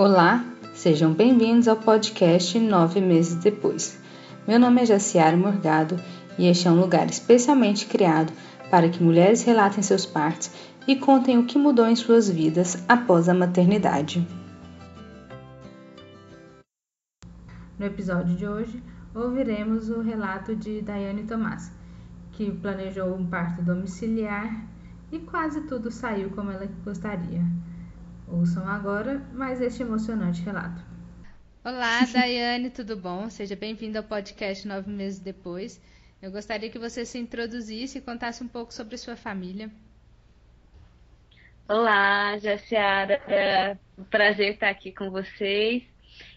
Olá, sejam bem-vindos ao podcast Nove Meses Depois. Meu nome é Jaciara Morgado e este é um lugar especialmente criado para que mulheres relatem seus partos e contem o que mudou em suas vidas após a maternidade. No episódio de hoje, ouviremos o relato de Daiane Tomás, que planejou um parto domiciliar e quase tudo saiu como ela gostaria. Ouçam agora mais este emocionante relato. Olá, Daiane, tudo bom? Seja bem-vinda ao podcast Nove Meses Depois. Eu gostaria que você se introduzisse e contasse um pouco sobre sua família. Olá, Jaciara. É um prazer estar aqui com vocês.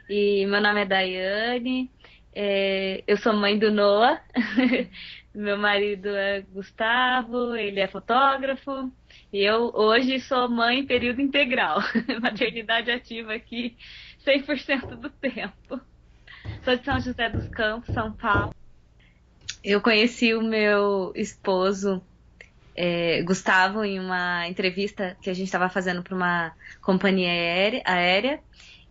E meu nome é Daiane. É, eu sou mãe do Noah. meu marido é Gustavo, ele é fotógrafo. E eu hoje sou mãe em período integral, maternidade ativa aqui 100% do tempo. Sou de São José dos Campos, São Paulo. Eu conheci o meu esposo, é, Gustavo, em uma entrevista que a gente estava fazendo para uma companhia aérea, aérea.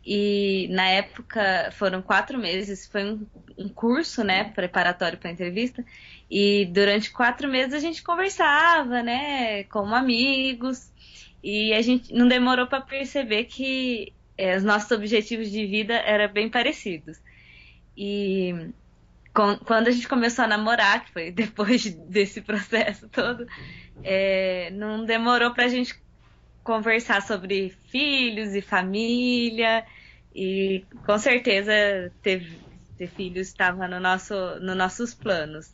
E na época foram quatro meses, foi um, um curso, né, preparatório para entrevista. E durante quatro meses a gente conversava, né, como amigos, e a gente não demorou para perceber que é, os nossos objetivos de vida eram bem parecidos. E com, quando a gente começou a namorar, que foi depois desse processo todo, é, não demorou para a gente conversar sobre filhos e família, e com certeza ter, ter filhos estava no nosso, nos nossos planos.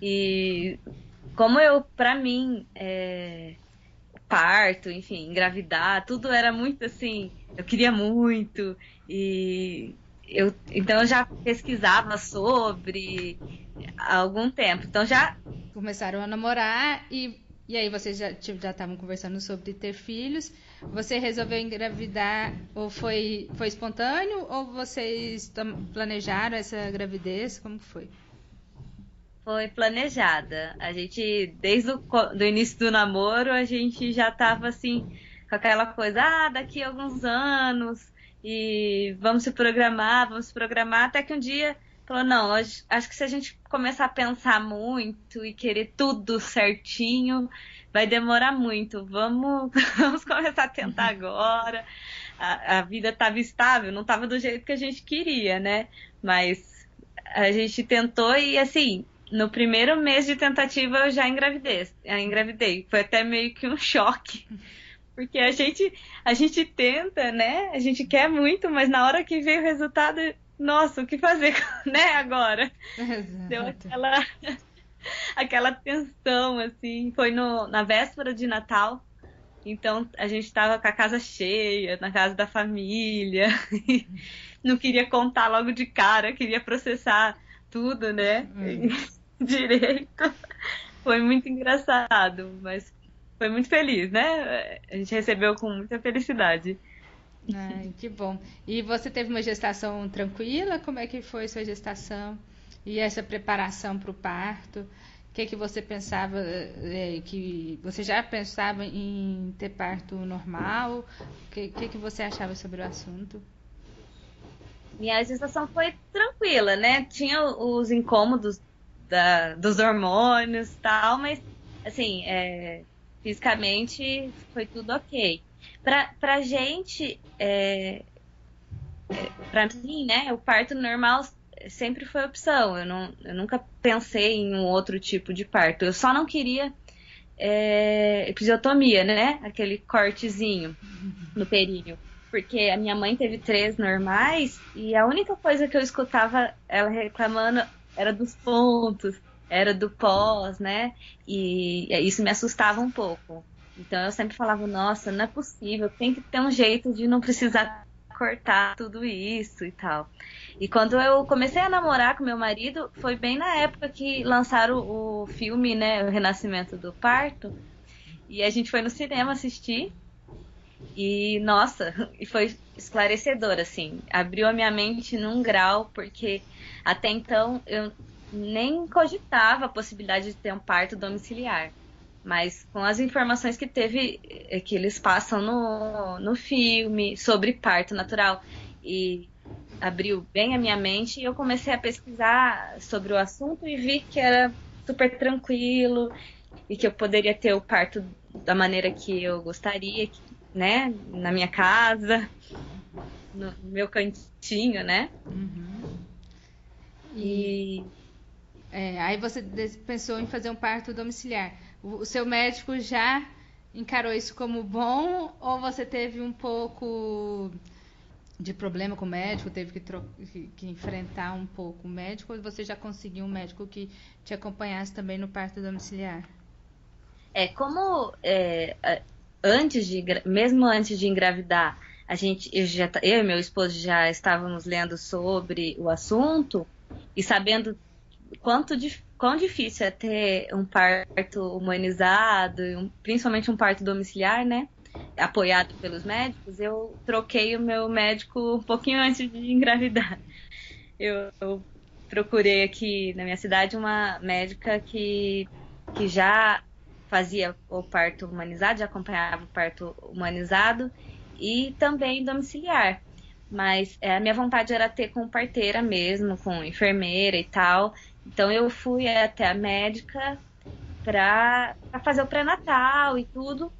E como eu, para mim, é, parto, enfim, engravidar, tudo era muito assim, eu queria muito e eu então eu já pesquisava sobre há algum tempo. Então já começaram a namorar e e aí vocês já já estavam conversando sobre ter filhos. Você resolveu engravidar ou foi foi espontâneo ou vocês planejaram essa gravidez? Como foi? foi planejada. A gente, desde o do início do namoro, a gente já tava assim, com aquela coisa, ah, daqui a alguns anos, e vamos se programar, vamos se programar, até que um dia falou, não, acho, acho que se a gente começar a pensar muito e querer tudo certinho, vai demorar muito. Vamos, vamos começar a tentar agora. A, a vida estava estável, não estava do jeito que a gente queria, né? Mas a gente tentou e assim, no primeiro mês de tentativa eu já engravidei, engravidei. Foi até meio que um choque. Porque a gente, a gente tenta, né? A gente quer muito, mas na hora que veio o resultado, nossa, o que fazer, né, agora? Exato. Deu aquela, aquela tensão, assim. Foi no, na véspera de Natal. Então a gente estava com a casa cheia, na casa da família. não queria contar logo de cara, queria processar tudo, né? Hum. direito. Foi muito engraçado, mas foi muito feliz, né? A gente recebeu com muita felicidade. Ai, que bom. E você teve uma gestação tranquila? Como é que foi sua gestação? E essa preparação para o parto? O que, é que você pensava? É, que você já pensava em ter parto normal? O que, que, que você achava sobre o assunto? Minha gestação foi tranquila, né? Tinha os incômodos da, dos hormônios tal, mas assim, é, fisicamente foi tudo ok. Pra, pra gente, é, pra mim, né, o parto normal sempre foi opção. Eu, não, eu nunca pensei em um outro tipo de parto. Eu só não queria é, episiotomia, né? Aquele cortezinho no períneo. Porque a minha mãe teve três normais e a única coisa que eu escutava ela reclamando era dos pontos, era do pós, né? E isso me assustava um pouco. Então eu sempre falava, nossa, não é possível, tem que ter um jeito de não precisar cortar tudo isso e tal. E quando eu comecei a namorar com meu marido, foi bem na época que lançaram o filme, né, O Renascimento do Parto. E a gente foi no cinema assistir. E nossa, e foi esclarecedor assim, abriu a minha mente num grau porque até então eu nem cogitava a possibilidade de ter um parto domiciliar. Mas com as informações que teve, é, que eles passam no, no filme sobre parto natural. E abriu bem a minha mente e eu comecei a pesquisar sobre o assunto e vi que era super tranquilo e que eu poderia ter o parto da maneira que eu gostaria, né? Na minha casa, no meu cantinho, né? Uhum. E, é, aí você pensou em fazer um parto domiciliar. O, seu médico já encarou isso como bom ou você teve um pouco de problema com o médico, teve que, que, enfrentar um pouco o médico, ou você já conseguiu um médico que te acompanhasse também no parto domiciliar? É, como é, antes de, mesmo antes de engravidar, a gente, eu, já, eu e meu esposo já estávamos lendo sobre o assunto e sabendo quanto de, quão difícil é ter um parto humanizado, principalmente um parto domiciliar, né? Apoiado pelos médicos, eu troquei o meu médico um pouquinho antes de engravidar. Eu, procurei aqui na minha cidade uma médica que, que já fazia o parto humanizado, já acompanhava o parto humanizado e também domiciliar. Mas é, a minha vontade era ter com parteira mesmo, com enfermeira e tal. Então eu fui até a médica para fazer o pré-natal e tudo.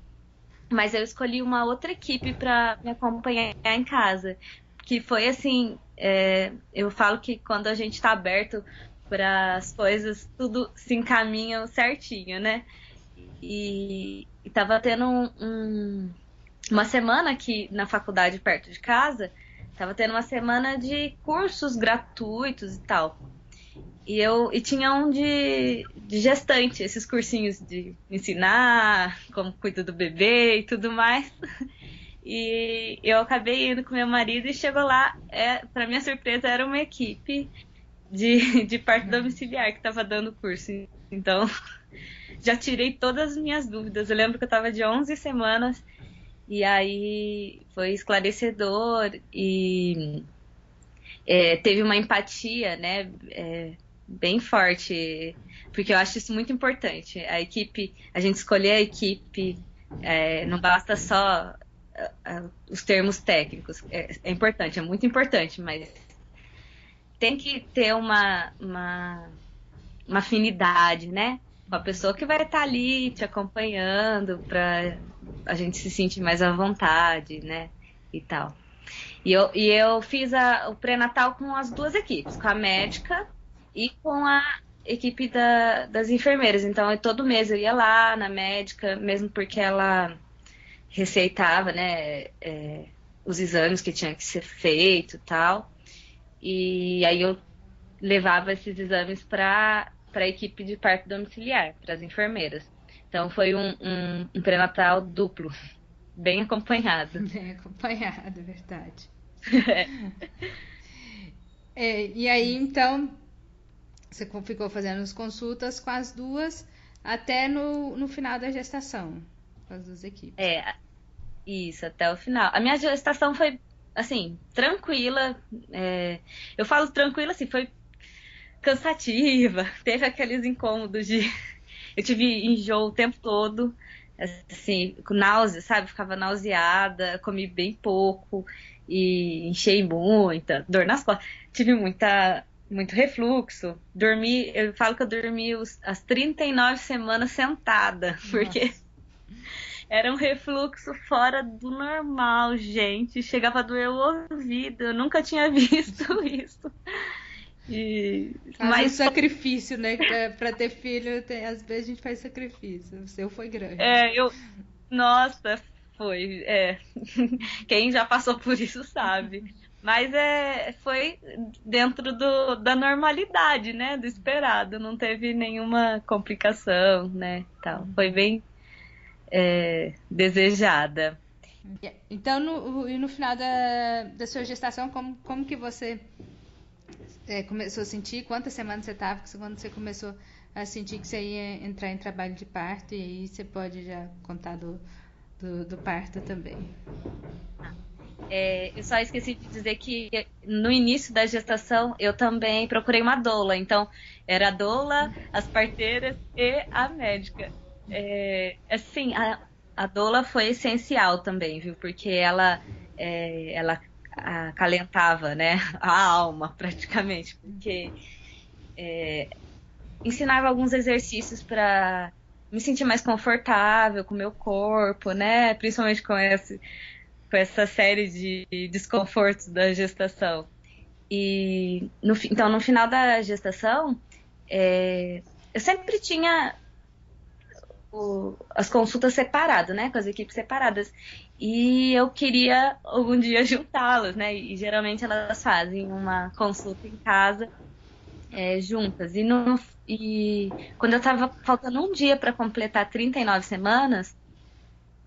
Mas eu escolhi uma outra equipe para me acompanhar em casa. Que foi assim, é, eu falo que quando a gente está aberto para as coisas, tudo se encaminha certinho, né? E, estava tendo um, um, uma semana aqui na faculdade perto de casa, estava tendo uma semana de cursos gratuitos e tal. E eu e tinha um de, de gestante, esses cursinhos de ensinar como cuida do bebê e tudo mais. E eu acabei indo com meu marido e chegou lá, é, para minha surpresa, era uma equipe de, de parto domiciliar que estava dando o curso. Então, já tirei todas as minhas dúvidas. Eu lembro que eu estava de 11 semanas e aí foi esclarecedor e é, teve uma empatia, né, é, bem forte, porque eu acho isso muito importante. A equipe, a gente escolher a equipe, é, não basta só os termos técnicos, é, é, importante, é muito importante, mas tem que ter uma, uma, uma afinidade, né? com a pessoa que vai estar tá ali te acompanhando para a gente se sentir mais à vontade, né? E tal. E eu, e eu fiz a, o pré-natal com as duas equipes, com a médica e com a equipe da, das enfermeiras. Então, eu, todo mês eu ia lá na médica, mesmo porque ela receitava, né, é, os exames que tinha que ser feito e tal. E aí eu levava esses exames para para a equipe de parto domiciliar, para as enfermeiras. Então foi um, um, um pré-natal duplo, bem acompanhado. Bem acompanhado, é verdade. é, e aí, então, você ficou fazendo as consultas com as duas até no, no final da gestação, com as duas equipes. É, isso, até o final. A minha gestação foi, assim, tranquila. É, eu falo tranquila, assim, foi cansativa, teve aqueles incômodos de. Eu tive enjoo o tempo todo, assim, com náusea, sabe? Ficava nauseada, comi bem pouco e enchei muita, dor nas costas. Tive muita, muito refluxo. Dormi, eu falo que eu dormi os, as 39 semanas sentada, Nossa. porque era um refluxo fora do normal, gente. Chegava a doer o ouvido, eu nunca tinha visto isso. E... Faz Mas... um sacrifício, né? Pra, pra ter filho, tem... às vezes a gente faz sacrifício. O seu foi grande. É, eu. Nossa, foi. É. Quem já passou por isso sabe. Mas é, foi dentro do, da normalidade, né? Do esperado. Não teve nenhuma complicação, né? Tal. Foi bem é, desejada. Então, no, no final da, da sua gestação, como, como que você é, começou a sentir? Quantas semanas você estava quando você começou a sentir que você ia entrar em trabalho de parto? E aí você pode já contar do, do, do parto também. É, eu só esqueci de dizer que no início da gestação eu também procurei uma doula. Então, era a doula, as parteiras e a médica. É, assim, a, a doula foi essencial também, viu? Porque ela, é, ela acalentava, né? A alma, praticamente. Porque é, ensinava alguns exercícios para me sentir mais confortável com o meu corpo, né? Principalmente com esse, com essa série de desconfortos da gestação. E no, então, no final da gestação, é, eu sempre tinha o, as consultas separadas, né? Com as equipes separadas. E eu queria algum dia juntá-las, né? E geralmente elas fazem uma consulta em casa é, juntas. E, no, e quando eu estava faltando um dia para completar 39 semanas,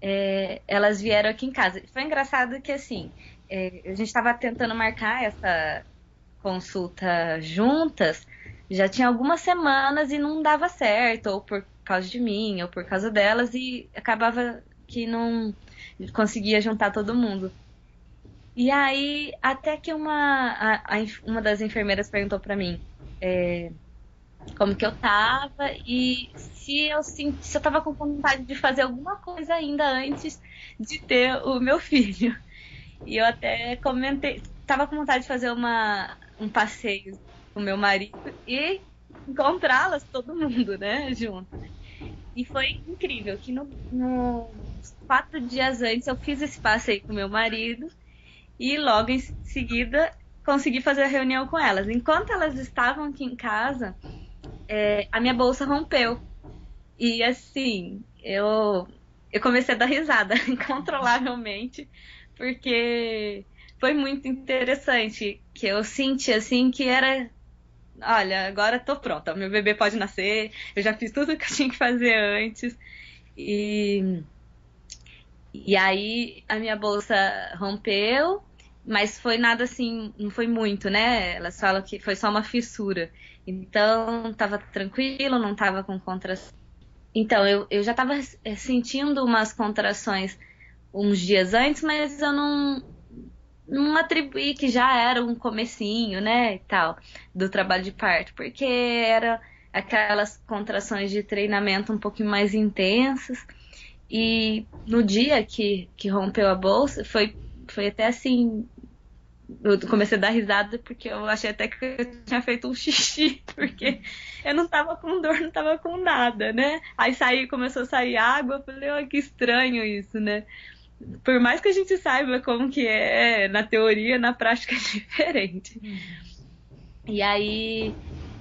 é, elas vieram aqui em casa. Foi engraçado que, assim, é, a gente estava tentando marcar essa consulta juntas, já tinha algumas semanas e não dava certo, ou por causa de mim, ou por causa delas, e acabava que não conseguia juntar todo mundo. E aí, até que uma, a, a, uma das enfermeiras perguntou para mim é, como que eu tava e se eu, se eu tava com vontade de fazer alguma coisa ainda antes de ter o meu filho. E eu até comentei, tava com vontade de fazer uma, um passeio com meu marido e encontrá-las todo mundo, né, junto. E foi incrível que no, no, quatro dias antes eu fiz esse passeio com meu marido e logo em seguida consegui fazer a reunião com elas. Enquanto elas estavam aqui em casa, é, a minha bolsa rompeu. E assim, eu, eu comecei a dar risada incontrolavelmente, porque foi muito interessante que eu senti assim que era olha, agora tô pronta, meu bebê pode nascer, eu já fiz tudo que eu tinha que fazer antes. E, e aí a minha bolsa rompeu, mas foi nada assim, não foi muito, né? Elas falam que foi só uma fissura. Então tava tranquilo, não tava com contrações. Então eu, eu já tava eh, sentindo umas contrações uns dias antes, mas eu não, não atribuí que já era um comecinho, né, e tal, do trabalho de parto, porque era aquelas contrações de treinamento um pouquinho mais intensas. E no dia que, que rompeu a bolsa, foi, foi até assim. Eu comecei a dar risada porque eu achei até que eu tinha feito um xixi, porque eu não tava com dor, não tava com nada, né? Aí saí, começou a sair água, eu falei, oh, que estranho isso, né? por mais que a gente saiba como que é na teoria, na prática é diferente. Uhum. E aí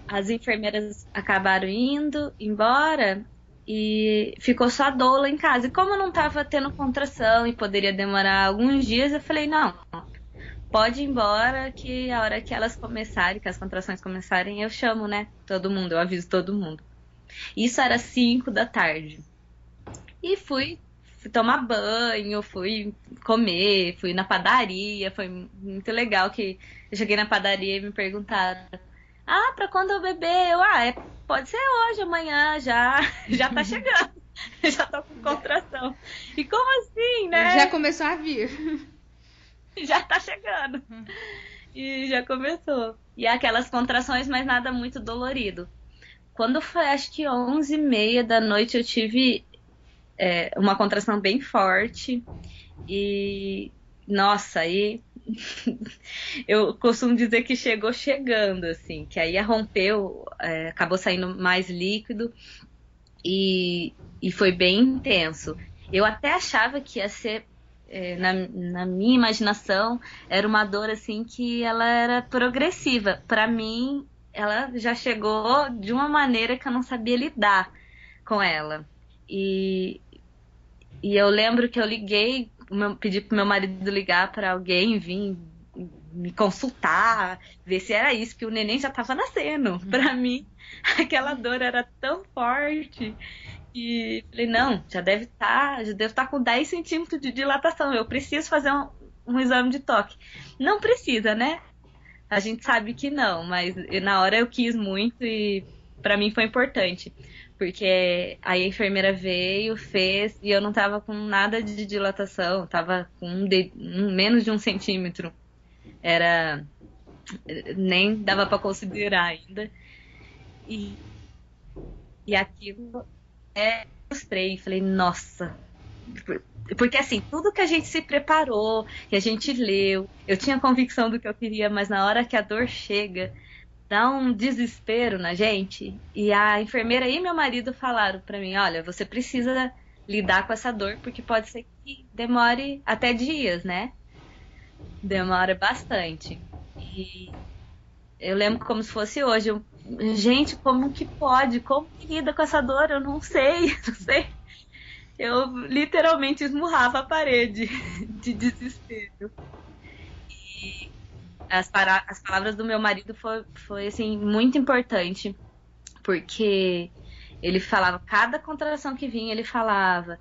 as enfermeiras acabaram indo embora e ficou só a doula em casa. E como eu não estava tendo contração e poderia demorar alguns dias, eu falei, não, pode ir embora que a hora que elas começarem, que as contrações começarem, eu chamo, né? Todo mundo, eu aviso todo mundo. Isso era 5 da tarde. E fui fui tomar banho, fui comer, fui na padaria, foi muito legal que eu cheguei na padaria e me perguntaram: "Ah, para quando eu beber?" Eu: "Ah, é, pode ser hoje, amanhã já, já tá chegando." já tô com contração. E como assim, né? Já começou a vir. já tá chegando. E já começou. E aquelas contrações, mas nada muito dolorido. Quando foi acho que 11 e meia da noite eu tive é, uma contração bem forte e nossa, aí eu costumo dizer que chegou chegando, assim, que aí rompeu, é, acabou saindo mais líquido e, e foi bem intenso. Eu até achava que ia ser, é, na, na minha imaginação, era uma dor assim que ela era progressiva. Para mim, ela já chegou de uma maneira que eu não sabia lidar com ela. E, e eu lembro que eu liguei, pedi pro meu marido ligar para alguém vir me consultar, ver se era isso, que o neném já estava nascendo. Para mim, aquela dor era tão forte. E falei, não, já deve estar, tá, já deve estar tá com 10 centímetros de dilatação. Eu preciso fazer um, um exame de toque. Não precisa, né? A gente sabe que não, mas na hora eu quis muito e para mim foi importante. Porque aí a enfermeira veio, fez, e eu não tava com nada de dilatação, tava com um menos de um centímetro. Era. Nem dava para considerar ainda. E, e aquilo é frustrei. Falei, nossa. Porque assim, tudo que a gente se preparou, que a gente leu, eu tinha convicção do que eu queria, mas na hora que a dor chega, dá um desespero na gente. E a enfermeira e meu marido falaram para mim: olha, você precisa lidar com essa dor, porque pode ser que demore até dias, né? Demora bastante. E eu lembro como se fosse hoje. Gente, como que pode? Como que lida com essa dor? Eu não sei, não sei. Eu literalmente esmurrava a parede de desespero. E as, para, as palavras do meu marido foi, foi assim, muito importante, porque ele falava, cada contração que vinha, ele falava,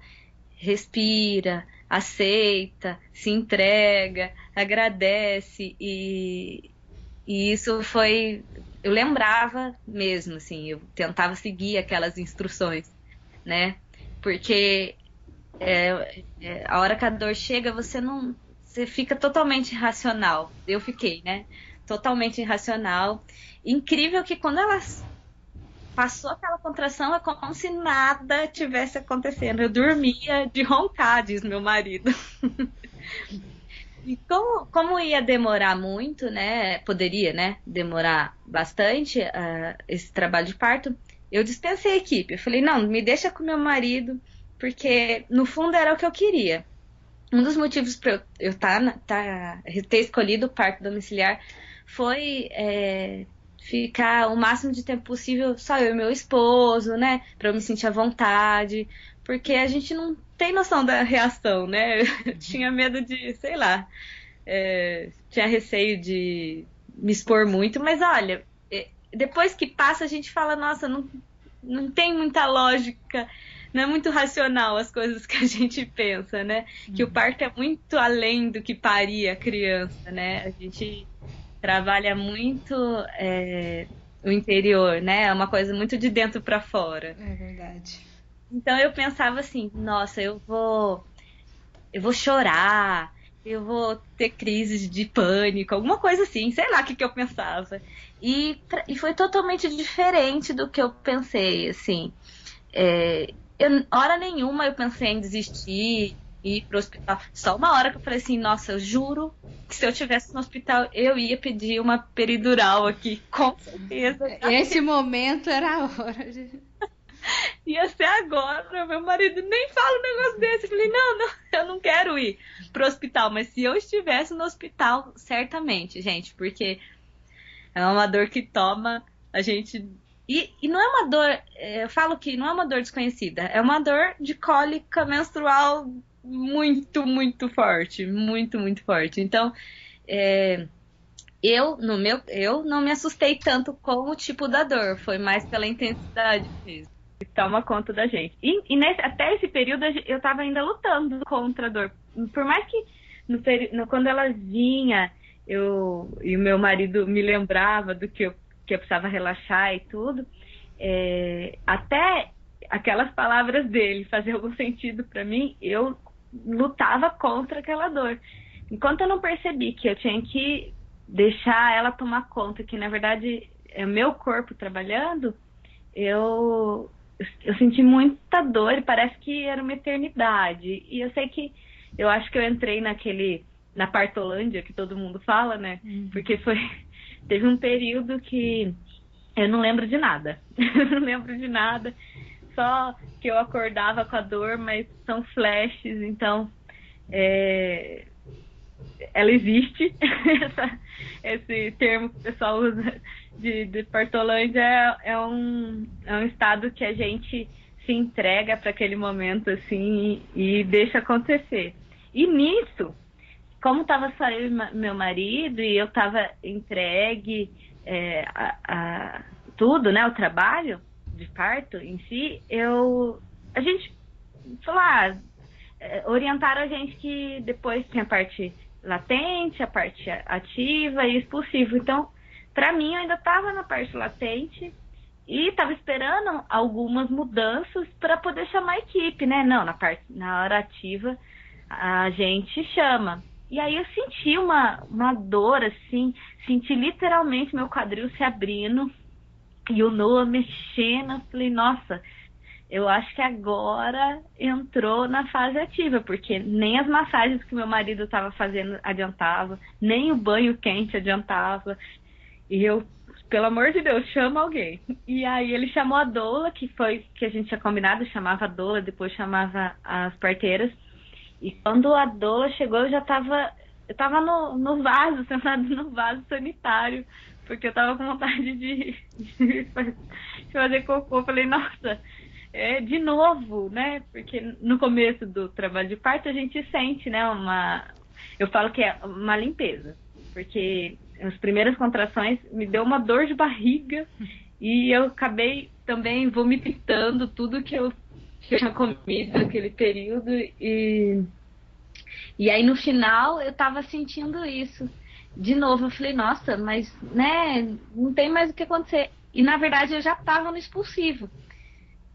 respira, aceita, se entrega, agradece e, e isso foi eu lembrava mesmo assim, eu tentava seguir aquelas instruções, né? Porque é, é, a hora que a dor chega, você não você fica totalmente irracional. Eu fiquei, né? Totalmente irracional. Incrível que quando ela passou aquela contração, é como se nada tivesse acontecendo. Eu dormia de roncar, diz meu marido. e como, como ia demorar muito, né? Poderia, né? Demorar bastante uh, esse trabalho de parto. Eu dispensei a equipe. Eu falei, não, me deixa com meu marido, porque no fundo era o que eu queria um dos motivos para eu, eu tá, tá, ter escolhido o parto domiciliar foi é, ficar o máximo de tempo possível só eu e meu esposo, né? Para eu me sentir à vontade, porque a gente não tem noção da reação, né? Eu tinha medo de, sei lá, é, tinha receio de me expor muito, mas olha, é, depois que passa a gente fala, nossa, não, não tem muita lógica não é muito racional as coisas que a gente pensa, né? Uhum. Que o uhum. parto é muito além do que paria a criança, né? A gente trabalha muito é, o interior, né? É uma coisa muito de dentro para fora. É verdade. Então eu pensava assim, nossa, eu vou eu vou chorar, eu vou ter crises de pânico, alguma coisa assim, sei lá o que, que eu pensava. E, e foi totalmente diferente do que eu pensei, assim. É, eu, hora nenhuma eu pensei em desistir e ir pro hospital. Só uma hora que eu falei assim, nossa, eu juro que se eu tivesse no hospital, eu ia pedir uma peridural aqui, com certeza. Esse momento era a hora de... ia ser agora, meu marido nem fala um negócio desse. Eu falei, não, não, eu não quero ir pro hospital, mas se eu estivesse no hospital, certamente, gente, porque é uma dor que toma a gente e, e não é uma dor, é, eu falo que não é uma dor desconhecida, é uma dor de cólica menstrual muito, muito forte, muito, muito forte. Então, é, eu no meu, eu não me assustei tanto com o tipo da dor, foi mais pela intensidade mesmo. Toma conta da gente. E, e nesse, até esse período eu estava ainda lutando contra a dor. Por mais que no, no, quando ela vinha, eu e o meu marido me lembrava do que eu que eu precisava relaxar e tudo, é, até aquelas palavras dele fazer algum sentido para mim, eu lutava contra aquela dor. Enquanto eu não percebi que eu tinha que deixar ela tomar conta, que na verdade é meu corpo trabalhando, eu, eu senti muita dor e parece que era uma eternidade. E eu sei que eu acho que eu entrei naquele na partolândia que todo mundo fala, né? Uhum. Porque foi Teve um período que eu não lembro de nada. não lembro de nada. Só que eu acordava com a dor, mas são flashes, então é, ela existe. Esse termo que o pessoal usa de, de Portolândia é, é, um, é um estado que a gente se entrega para aquele momento assim e, e deixa acontecer. E nisso, como estava só eu e meu marido e eu estava entregue é, a, a, tudo, né, o trabalho de parto em si, eu a gente falou, ah, é, orientaram a gente que depois tem a parte latente, a parte ativa e expulsivo. Então, para mim, eu ainda estava na parte latente e estava esperando algumas mudanças para poder chamar a equipe, né? Não, na parte na hora ativa a gente chama. E aí eu senti uma, uma dor, assim, senti literalmente meu quadril se abrindo e o Noah mexendo. Eu falei, nossa, eu acho que agora entrou na fase ativa, porque nem as massagens que meu marido estava fazendo adiantava, nem o banho quente adiantava. E eu, pelo amor de Deus, chama alguém. E aí ele chamou a doula, que foi que a gente tinha combinado, chamava a doula, depois chamava as parteiras. E quando a doula chegou, eu já estava eu tava no, no vaso, sentada no vaso sanitário, porque eu tava com vontade de, de fazer cocô. Eu falei, nossa, é de novo, né? Porque no começo do trabalho de parto a gente sente, né, uma. Eu falo que é uma limpeza, porque as primeiras contrações me deu uma dor de barriga e eu acabei também vomitando tudo que eu, tinha comido naquele período e e aí no final eu tava sentindo isso. De novo, eu falei, nossa, mas né, não tem mais o que acontecer. E na verdade eu já tava no expulsivo.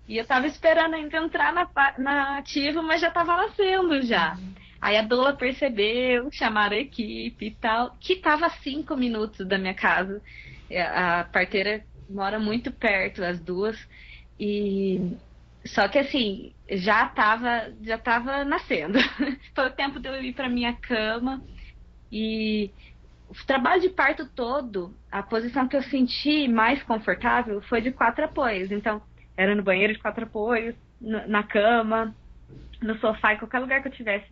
E eu tava esperando ainda entrar na, na ativa, mas já tava nascendo já. Aí a doula percebeu, chamaram a equipe e tal, que tava a cinco minutos da minha casa. É, a parteira mora muito perto, as duas. E só que assim, já tava, já tava nascendo. Foi o tempo de eu ir para minha cama e o trabalho de parto todo, a posição que eu senti mais confortável foi de quatro apoios. Então, era no banheiro de quatro apoios, na cama, no sofá, em qualquer lugar que eu tivesse.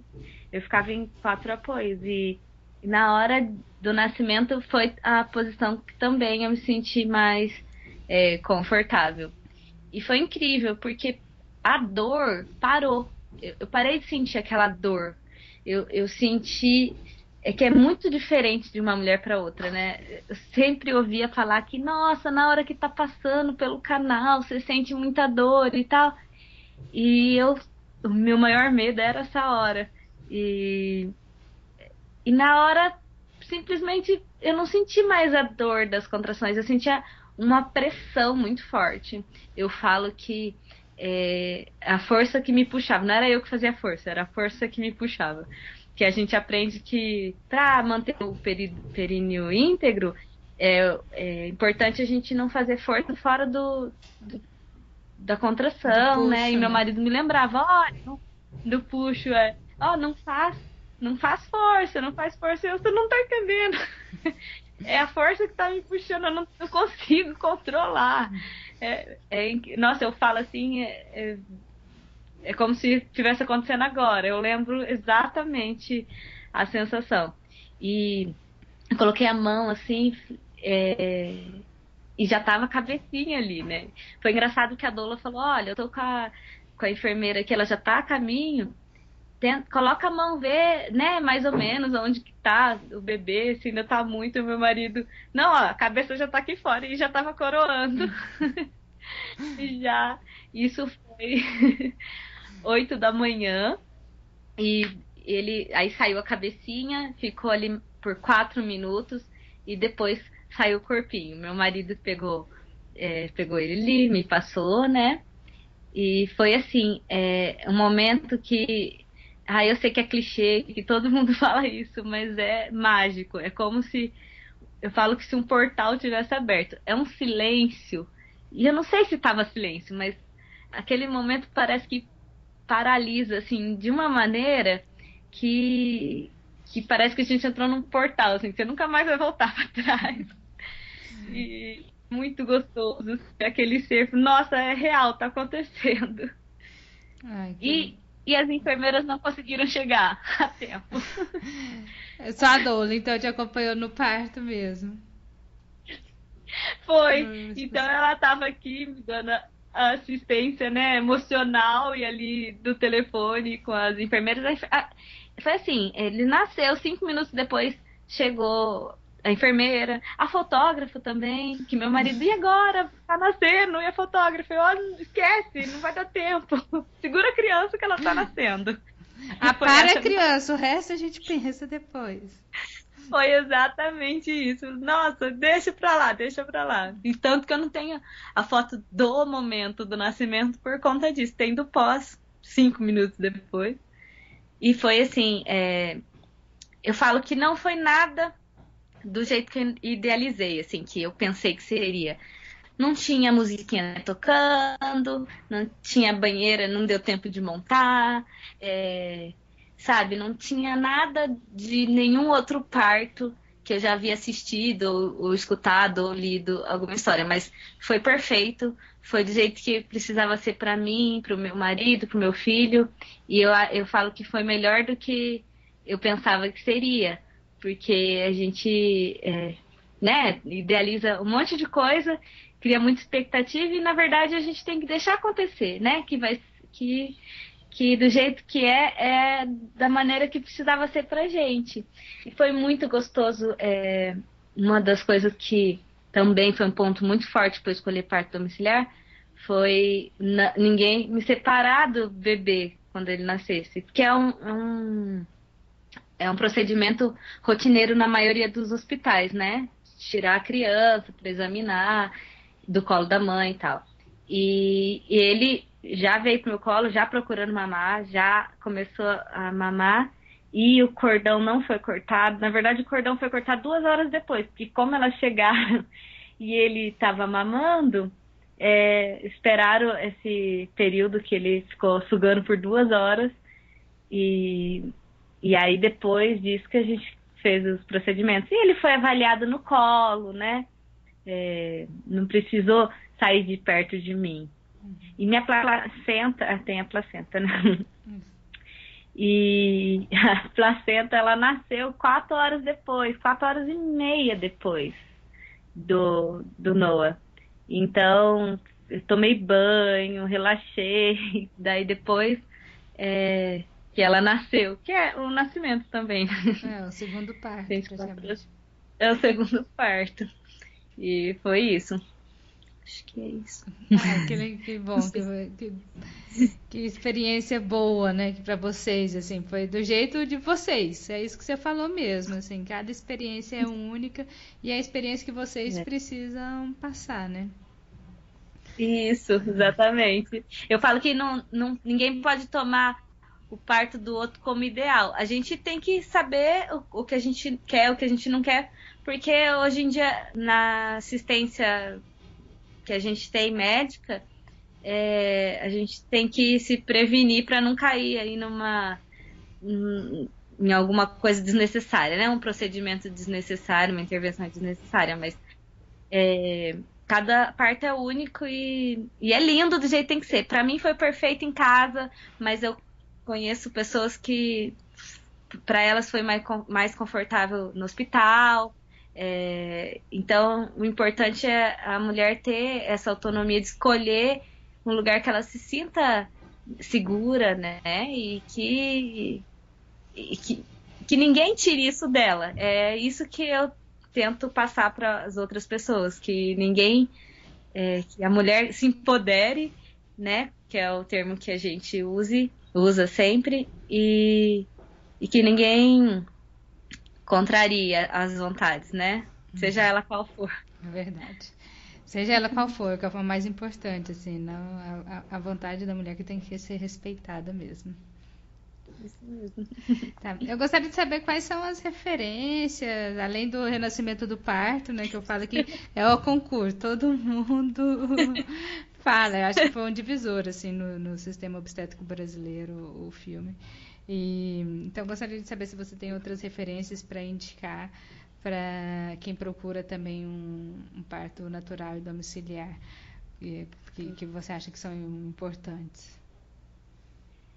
Eu ficava em quatro apoios. E, na hora do nascimento foi a posição que também eu me senti mais é, confortável. E foi incrível, porque a dor parou. Eu, eu parei de sentir aquela dor. Eu, eu senti é que é muito diferente de uma mulher para outra, né? Eu sempre ouvia falar que, nossa, na hora que tá passando pelo canal, você sente muita dor e tal. E eu, o meu maior medo era essa hora. E, e na hora, simplesmente, eu não senti mais a dor das contrações, eu sentia uma pressão muito forte. Eu falo que é, a força que me puxava, não era eu que fazia força, era a força que me puxava. Que a gente aprende que para manter o períneo íntegro é, é, importante a gente não fazer força fora do, do da contração, puxo, né? E meu né? marido me lembrava, olha, do puxo, é, ó, oh, não faz, não faz força, não faz força, eu, você não tá entendendo. é a força que tá me puxando, eu não, não consigo controlar. É, é, nossa, eu falo assim, é, é, é como se estivesse acontecendo agora. Eu lembro exatamente a sensação. E eu coloquei a mão assim, é, e já tava a cabecinha ali, né? Foi engraçado que a doula falou: Olha, eu tô com a, com a enfermeira aqui, ela já tá a caminho tenta, coloca a mão, vê, né, mais ou menos onde que tá o bebê, se ainda tá muito, meu marido. Não, ó, a cabeça já tá aqui fora e já tava coroando. e já. Isso foi oito da manhã. E ele aí saiu a cabecinha, ficou ali por quatro minutos e depois saiu o corpinho. Meu marido pegou, é, pegou ele ali, me passou, né? E foi assim, é, um momento que ah, eu sei que é clichê, que todo mundo fala isso, mas é mágico. É como se. Eu falo que se um portal tivesse aberto. É um silêncio. E eu não sei se estava silêncio, mas aquele momento parece que paralisa, assim, de uma maneira que. Que parece que a gente entrou num portal, assim, que você nunca mais vai voltar para trás. E muito gostoso. Aquele ser. Nossa, é real, tá acontecendo. Ai, que... E e as enfermeiras não conseguiram chegar a tempo. É só a doula, então te acompanhou no parto mesmo. Foi. Então ela estava aqui me dando assistência, né, emocional e ali do telefone com as enfermeiras. Foi assim, ele nasceu cinco minutos depois, chegou a enfermeira, a fotógrafa também, que meu marido, e agora? Tá nascendo, e a fotógrafa? Eu, esquece, não vai dar tempo. Segura a criança que ela tá nascendo. Ah, para a criança, o resto a gente pensa depois. Foi exatamente isso. Nossa, deixa pra lá, deixa pra lá. E tanto que eu não tenho a foto do momento do nascimento por conta disso. Tem do pós, cinco minutos depois. E foi assim, é... eu falo que não foi nada do jeito que eu idealizei, assim, que eu pensei que seria. não tinha musiquinha tocando, não tinha banheira, não deu tempo de montar, é, sabe? Não tinha nada de nenhum outro parto que eu já havia assistido, ou, ou escutado, ou lido alguma história, mas foi perfeito, foi do jeito que precisava ser para mim, para o meu marido, para o meu filho, e eu, eu falo que foi melhor do que eu pensava que seria, porque a gente é, né, idealiza um monte de coisa, cria muita expectativa e na verdade a gente tem que deixar acontecer, né? Que vai que que do jeito que é, é da maneira que precisava ser pra gente. E foi muito gostoso. É, uma das coisas que também foi um ponto muito forte para escolher parto domiciliar foi na, ninguém me separar do bebê quando ele nascesse, porque é um, é um, é um procedimento rotineiro na maioria dos hospitais, né? Tirar a criança para examinar do colo da mãe e tal. E, e ele já veio pro meu colo, já procurando mamar, já começou a mamar e o cordão não foi cortado. Na verdade, o cordão foi cortado duas horas depois, porque como elas chegaram e ele estava mamando, é, esperaram esse período que ele ficou sugando por duas horas e, e aí depois disso que a gente fez os procedimentos. E ele foi avaliado no colo, né? É, não precisou sair de perto de mim. E minha placenta, ah, tem a placenta, né? E a placenta, ela nasceu quatro horas depois, quatro horas e meia depois do, do Noah. Então, eu tomei banho, relaxei, daí depois é, que ela nasceu, que é o nascimento também. É, o segundo parto, É o segundo parto. E foi isso. Acho que é isso. Ah, que, que bom, que, que, que, experiência boa, né, para vocês, assim, foi do jeito de vocês. É isso que você falou mesmo, assim, cada experiência é única e é a experiência que vocês é. precisam passar, né? Isso, exatamente. Eu falo que não, não, ninguém pode tomar o parto do outro como ideal. A gente tem que saber o, o que a gente quer, o que a gente não quer, porque hoje em dia na assistência que a gente tem médica, é, a gente tem que se prevenir para não cair aí numa em alguma coisa desnecessária, né? Um procedimento desnecessário, uma intervenção desnecessária, mas é, cada parto é único e, e, é lindo do jeito que tem que ser. Para mim foi perfeito em casa, mas eu conheço pessoas que para elas foi mais, mais confortável no hospital. É, então, o importante é a mulher ter essa autonomia de escolher um lugar que ela se sinta segura, né? E que, e que, que ninguém tire isso dela. É isso que eu tento passar para as outras pessoas, que ninguém, é, que a mulher se empodere, né? Que é o termo que a gente use, usa sempre, e, e que ninguém contraria as vontades, né? Seja ela qual for. É verdade. Seja ela qual for, que é a mais importante, assim, não a, a vontade da mulher que tem que ser respeitada mesmo. Isso mesmo. Tá. Eu gostaria de saber quais são as referências, além do renascimento do parto, né? Que eu falo que é o concurso, todo mundo fala. Eu acho que foi um divisor, assim, no, no sistema obstétrico brasileiro, o, o filme. E, então, gostaria de saber se você tem outras referências para indicar para quem procura também um, um, parto natural e domiciliar, que, que você acha que são importantes.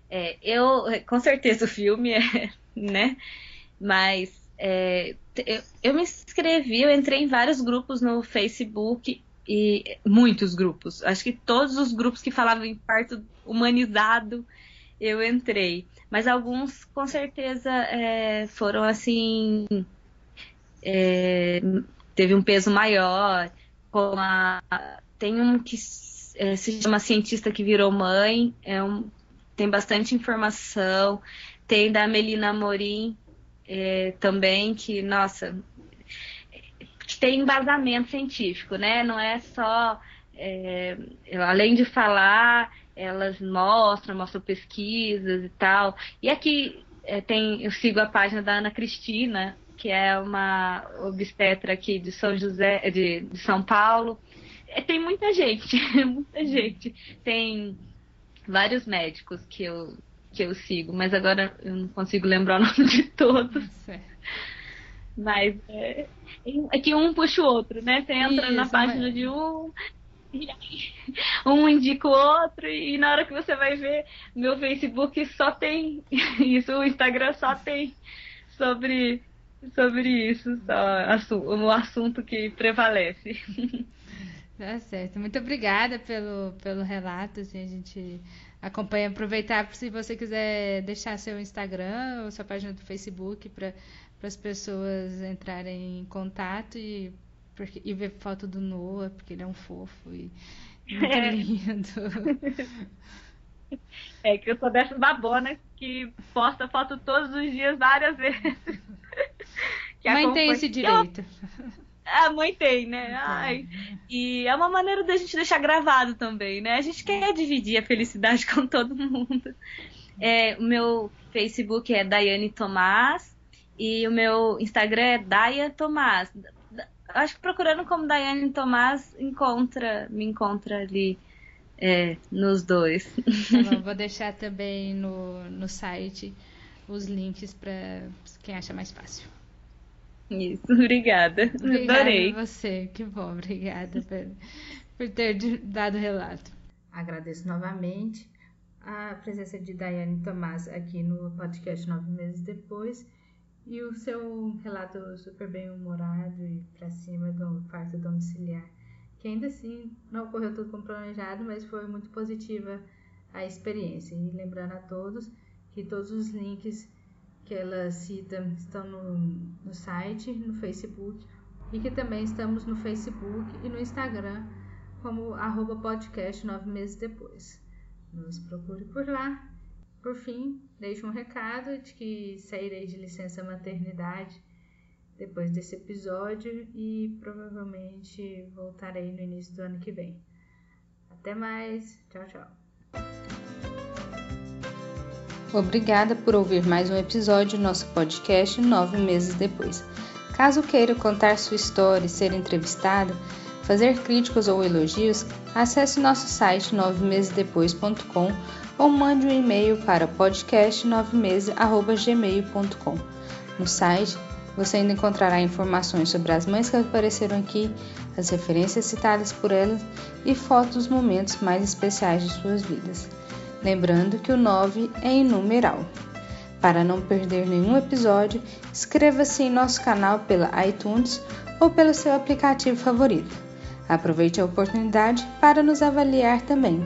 É, eu, com certeza o filme é, né? Mas é, eu, eu me inscrevi, eu entrei em vários grupos no Facebook e muitos grupos. Acho que todos os grupos que falavam em parto humanizado eu entrei. Mas alguns, com certeza, é, foram assim. É, teve um peso maior. A, tem um que é, se chama Cientista que Virou Mãe, é um, tem bastante informação. Tem da Melina Morim é, também, que, nossa, que tem embasamento científico, né? Não é só. É, além de falar, elas mostram, mostram pesquisas e tal. E aqui é, tem, eu sigo a página da Ana Cristina, que é uma obstetra aqui de São José, de, de São Paulo. é, tem muita gente, muita gente. Tem vários médicos que eu, que eu sigo, mas agora eu não consigo lembrar o nome de todos. Mas é, é que um puxa o outro, né? Você entra Isso, na página mas... de um, um indica o outro e na hora que você vai ver meu Facebook só tem isso, o Instagram só tem sobre sobre isso, só o assunto que prevalece. Tá certo. Muito obrigada pelo, pelo relato. Assim, a gente acompanha. Aproveitar se você quiser deixar seu Instagram ou sua página do Facebook para as pessoas entrarem em contato e, porque, e ver foto do Noah, porque ele é um fofo e muito é. lindo. É que eu sou dessas babonas que posta foto todos os dias, várias vezes. Mãe tem esse direito. A mãe tem, né? Ai. E é uma maneira da gente deixar gravado também, né? A gente quer dividir a felicidade com todo mundo. É, o meu Facebook é Daiane Tomás e o meu Instagram é Daia Tomás. Acho que procurando como Daiane Tomás encontra, me encontra ali é, nos dois. Tá bom, vou deixar também no, no site os links para quem acha mais fácil. Isso, obrigada. Obrigada Adorei. a você, que bom, obrigada por, por ter dado o relato. Agradeço novamente a presença de Daiane Tomás aqui no podcast Nove Meses Depois e o seu relato super bem humorado e para cima do parto domiciliar, que ainda assim não ocorreu tudo como planejado, mas foi muito positiva a experiência. E lembrando a todos que todos os links que ela cita estão no, no site, no Facebook e que também estamos no Facebook e no Instagram como arroba podcast nove meses depois. Nos procure por lá. Por fim, deixo um recado de que sairei de licença maternidade depois desse episódio e provavelmente voltarei no início do ano que vem. Até mais, tchau, tchau. Obrigada por ouvir mais um episódio do nosso podcast nove meses depois. Caso queira contar sua história e ser entrevistado, fazer críticas ou elogios, acesse nosso site novemesesdepois.com ou mande um e-mail para podcast9meses@gmail.com. No site você ainda encontrará informações sobre as mães que apareceram aqui, as referências citadas por elas e fotos dos momentos mais especiais de suas vidas lembrando que o 9 é em numeral. Para não perder nenhum episódio, inscreva-se em nosso canal pela iTunes ou pelo seu aplicativo favorito. Aproveite a oportunidade para nos avaliar também.